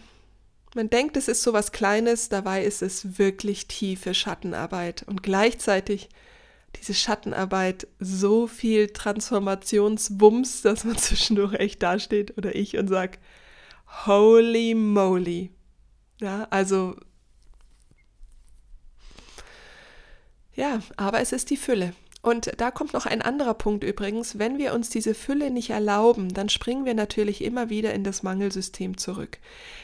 Man denkt, es ist so was Kleines, dabei ist es wirklich tiefe Schattenarbeit und gleichzeitig diese Schattenarbeit so viel Transformationswumms, dass man zwischendurch echt dasteht oder ich und sagt, holy moly. Ja, also Ja, aber es ist die Fülle. Und da kommt noch ein anderer Punkt übrigens. Wenn wir uns diese Fülle nicht erlauben, dann springen wir natürlich immer wieder in das Mangelsystem zurück.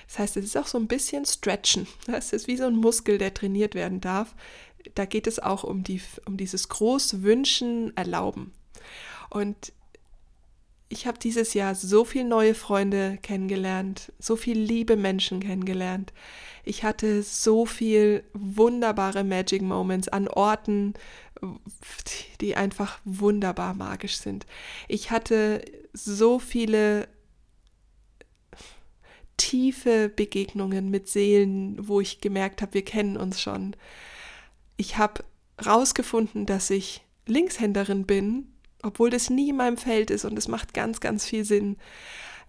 Das heißt, es ist auch so ein bisschen Stretchen. Das ist wie so ein Muskel, der trainiert werden darf. Da geht es auch um, die, um dieses Großwünschen erlauben. Und ich habe dieses Jahr so viele neue Freunde kennengelernt, so viele liebe Menschen kennengelernt. Ich hatte so viel wunderbare Magic Moments an Orten, die einfach wunderbar magisch sind. Ich hatte so viele tiefe Begegnungen mit Seelen, wo ich gemerkt habe, wir kennen uns schon. Ich habe rausgefunden, dass ich Linkshänderin bin obwohl das nie in meinem Feld ist und es macht ganz, ganz viel Sinn.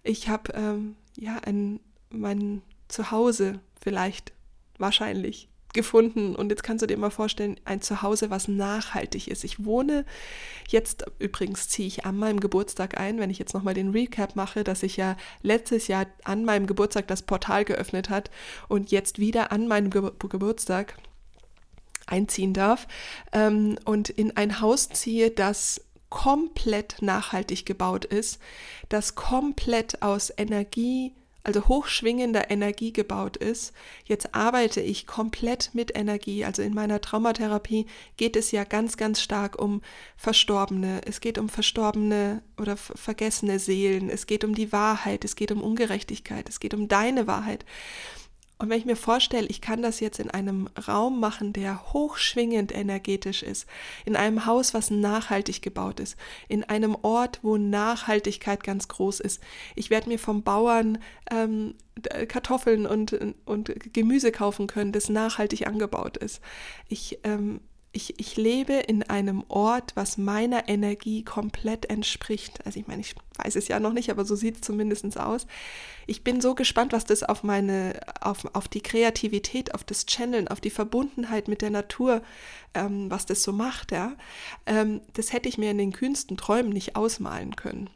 Ich habe ähm, ja ein, mein Zuhause vielleicht wahrscheinlich gefunden und jetzt kannst du dir mal vorstellen, ein Zuhause, was nachhaltig ist. Ich wohne jetzt übrigens ziehe ich an meinem Geburtstag ein, wenn ich jetzt nochmal den Recap mache, dass ich ja letztes Jahr an meinem Geburtstag das Portal geöffnet hat und jetzt wieder an meinem Ge Geburtstag einziehen darf ähm, und in ein Haus ziehe, das komplett nachhaltig gebaut ist, das komplett aus Energie, also hochschwingender Energie gebaut ist. Jetzt arbeite ich komplett mit Energie. Also in meiner Traumatherapie geht es ja ganz, ganz stark um Verstorbene. Es geht um verstorbene oder vergessene Seelen. Es geht um die Wahrheit. Es geht um Ungerechtigkeit. Es geht um deine Wahrheit. Und wenn ich mir vorstelle, ich kann das jetzt in einem Raum machen, der hochschwingend energetisch ist, in einem Haus, was nachhaltig gebaut ist, in einem Ort, wo Nachhaltigkeit ganz groß ist. Ich werde mir vom Bauern ähm, Kartoffeln und, und Gemüse kaufen können, das nachhaltig angebaut ist. Ich ähm, ich, ich lebe in einem Ort, was meiner Energie komplett entspricht. Also ich meine, ich weiß es ja noch nicht, aber so sieht es zumindest aus. Ich bin so gespannt, was das auf meine, auf, auf die Kreativität, auf das Channeln, auf die Verbundenheit mit der Natur, ähm, was das so macht, ja. Ähm, das hätte ich mir in den kühnsten Träumen nicht ausmalen können.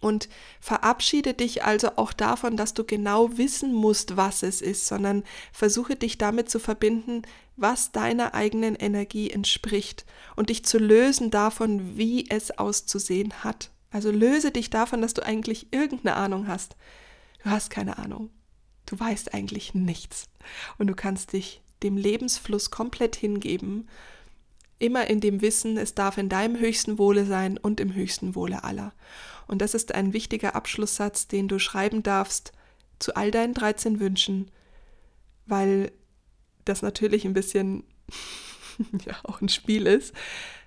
Und verabschiede dich also auch davon, dass du genau wissen musst, was es ist, sondern versuche dich damit zu verbinden, was deiner eigenen Energie entspricht und dich zu lösen davon, wie es auszusehen hat. Also löse dich davon, dass du eigentlich irgendeine Ahnung hast. Du hast keine Ahnung. Du weißt eigentlich nichts. Und du kannst dich dem Lebensfluss komplett hingeben, immer in dem Wissen, es darf in deinem höchsten Wohle sein und im höchsten Wohle aller. Und das ist ein wichtiger Abschlusssatz, den du schreiben darfst zu all deinen 13 Wünschen, weil das natürlich ein bisschen ja auch ein Spiel ist,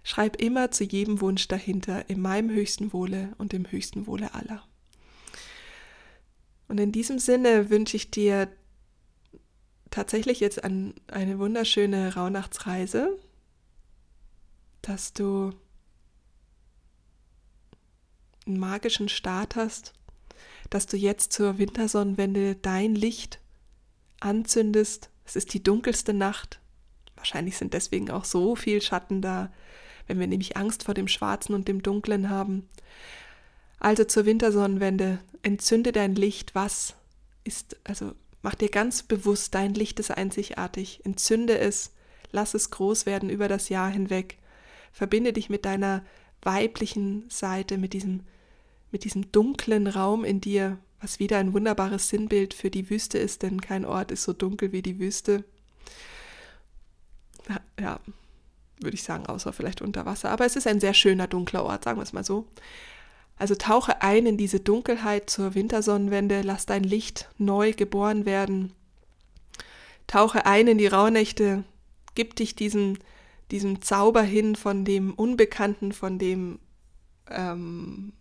schreib immer zu jedem Wunsch dahinter, in meinem höchsten Wohle und im höchsten Wohle aller. Und in diesem Sinne wünsche ich dir tatsächlich jetzt an eine wunderschöne Rauhnachtsreise, dass du einen magischen Start hast, dass du jetzt zur Wintersonnenwende dein Licht anzündest. Es ist die dunkelste Nacht. Wahrscheinlich sind deswegen auch so viel Schatten da, wenn wir nämlich Angst vor dem Schwarzen und dem Dunklen haben. Also zur Wintersonnenwende, entzünde dein Licht, was ist, also mach dir ganz bewusst, dein Licht ist einzigartig, entzünde es, lass es groß werden über das Jahr hinweg, verbinde dich mit deiner weiblichen Seite, mit diesem, mit diesem dunklen Raum in dir, was wieder ein wunderbares Sinnbild für die Wüste ist, denn kein Ort ist so dunkel wie die Wüste. Ja, würde ich sagen, außer vielleicht unter Wasser. Aber es ist ein sehr schöner dunkler Ort, sagen wir es mal so. Also tauche ein in diese Dunkelheit zur Wintersonnenwende, lass dein Licht neu geboren werden. Tauche ein in die Rauhnächte, gib dich diesem, diesem Zauber hin von dem Unbekannten, von dem ähm,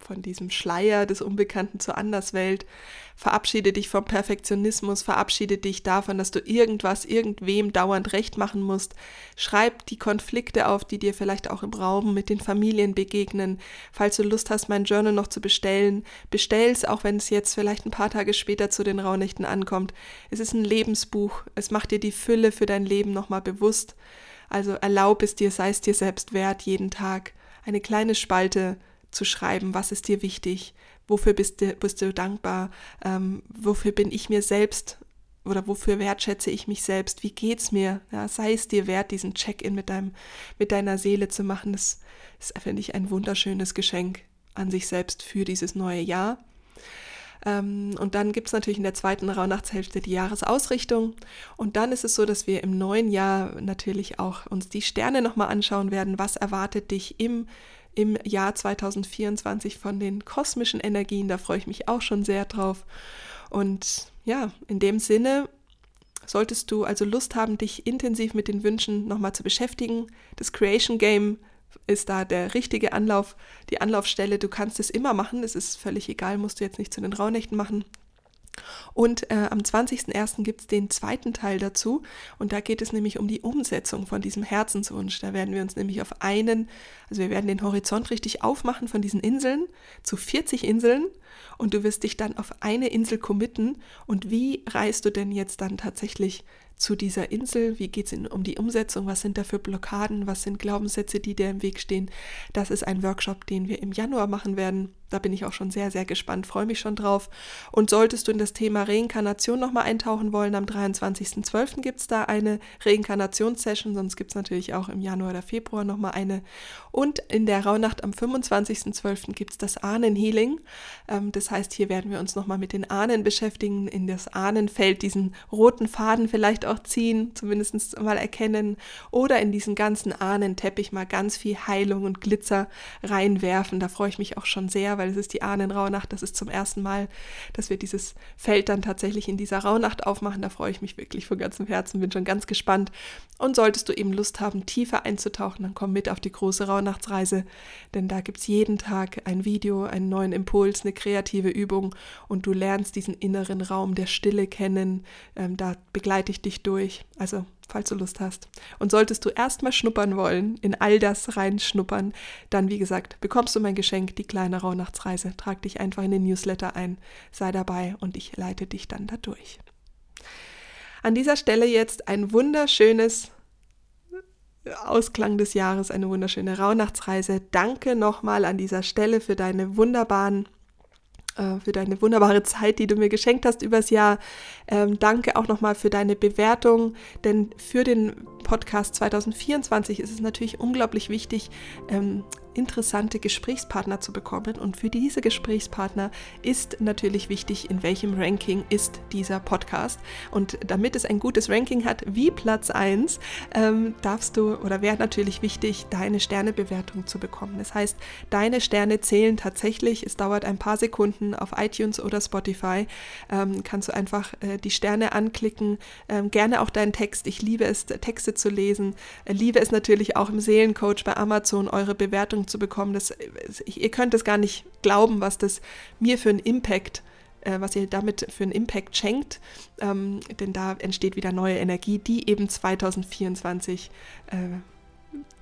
von diesem Schleier des Unbekannten zur Anderswelt. Verabschiede dich vom Perfektionismus, verabschiede dich davon, dass du irgendwas, irgendwem dauernd recht machen musst. Schreib die Konflikte auf, die dir vielleicht auch im Raum mit den Familien begegnen. Falls du Lust hast, mein Journal noch zu bestellen, bestell's, auch wenn es jetzt vielleicht ein paar Tage später zu den Rauhnächten ankommt. Es ist ein Lebensbuch. Es macht dir die Fülle für dein Leben nochmal bewusst. Also erlaub es dir, sei es dir selbst wert, jeden Tag eine kleine Spalte zu schreiben, was ist dir wichtig, wofür bist du, bist du dankbar, ähm, wofür bin ich mir selbst oder wofür wertschätze ich mich selbst, wie geht's mir, ja, sei es dir wert, diesen Check-in mit, mit deiner Seele zu machen, das ist, finde ich, ein wunderschönes Geschenk an sich selbst für dieses neue Jahr. Ähm, und dann gibt es natürlich in der zweiten Rauhnachtshälfte die Jahresausrichtung. Und dann ist es so, dass wir im neuen Jahr natürlich auch uns die Sterne nochmal anschauen werden. Was erwartet dich im im Jahr 2024 von den kosmischen Energien. Da freue ich mich auch schon sehr drauf. Und ja, in dem Sinne solltest du also Lust haben, dich intensiv mit den Wünschen nochmal zu beschäftigen. Das Creation Game ist da der richtige Anlauf, die Anlaufstelle. Du kannst es immer machen, es ist völlig egal, musst du jetzt nicht zu den Rauhnächten machen. Und äh, am 20.01. gibt es den zweiten Teil dazu und da geht es nämlich um die Umsetzung von diesem Herzenswunsch. Da werden wir uns nämlich auf einen, also wir werden den Horizont richtig aufmachen von diesen Inseln zu 40 Inseln und du wirst dich dann auf eine Insel committen und wie reist du denn jetzt dann tatsächlich zu dieser Insel? Wie geht es um die Umsetzung? Was sind da für Blockaden? Was sind Glaubenssätze, die dir im Weg stehen? Das ist ein Workshop, den wir im Januar machen werden. Da bin ich auch schon sehr, sehr gespannt, freue mich schon drauf. Und solltest du in das Thema Reinkarnation nochmal eintauchen wollen, am 23.12. gibt es da eine Reinkarnationssession, sonst gibt es natürlich auch im Januar oder Februar nochmal eine. Und in der Rauhnacht am 25.12. gibt es das Ahnenhealing. Ähm, das heißt, hier werden wir uns nochmal mit den Ahnen beschäftigen, in das Ahnenfeld diesen roten Faden vielleicht auch ziehen, zumindest mal erkennen oder in diesen ganzen Ahnenteppich mal ganz viel Heilung und Glitzer reinwerfen. Da freue ich mich auch schon sehr, weil es ist die Ahnenrauhnacht. Das ist zum ersten Mal, dass wir dieses Feld dann tatsächlich in dieser Rauhnacht aufmachen. Da freue ich mich wirklich von ganzem Herzen, bin schon ganz gespannt. Und solltest du eben Lust haben, tiefer einzutauchen, dann komm mit auf die große Rauhnachtsreise, denn da gibt es jeden Tag ein Video, einen neuen Impuls, eine kreative Übung und du lernst diesen inneren Raum der Stille kennen. Ähm, da begleite ich dich durch. Also falls du Lust hast. Und solltest du erstmal schnuppern wollen, in all das reinschnuppern, dann wie gesagt, bekommst du mein Geschenk, die kleine Rauhnachtsreise. Trag dich einfach in den Newsletter ein, sei dabei und ich leite dich dann da durch. An dieser Stelle jetzt ein wunderschönes Ausklang des Jahres, eine wunderschöne Rauhnachtsreise. Danke nochmal an dieser Stelle für deine wunderbaren äh, für deine wunderbare Zeit, die du mir geschenkt hast übers Jahr. Ähm, danke auch nochmal für deine Bewertung, denn für den Podcast 2024 ist es natürlich unglaublich wichtig, ähm, interessante Gesprächspartner zu bekommen. Und für diese Gesprächspartner ist natürlich wichtig, in welchem Ranking ist dieser Podcast. Und damit es ein gutes Ranking hat, wie Platz 1, ähm, darfst du oder wäre natürlich wichtig, deine Sternebewertung zu bekommen. Das heißt, deine Sterne zählen tatsächlich. Es dauert ein paar Sekunden auf iTunes oder Spotify. Ähm, kannst du einfach äh, die Sterne anklicken. Ähm, gerne auch deinen Text. Ich liebe es, Texte zu lesen. Liebe es natürlich auch im Seelencoach bei Amazon eure Bewertung zu bekommen. Das, ihr könnt es gar nicht glauben, was das mir für einen Impact äh, was ihr damit für einen Impact schenkt, ähm, denn da entsteht wieder neue Energie, die eben 2024 äh,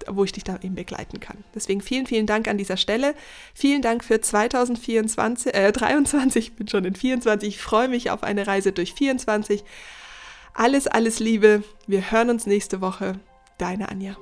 wo ich dich da eben begleiten kann. Deswegen vielen, vielen Dank an dieser Stelle. Vielen Dank für 2024, äh, 23, ich bin schon in 24. Ich freue mich auf eine Reise durch 24. Alles, alles Liebe. Wir hören uns nächste Woche. Deine Anja.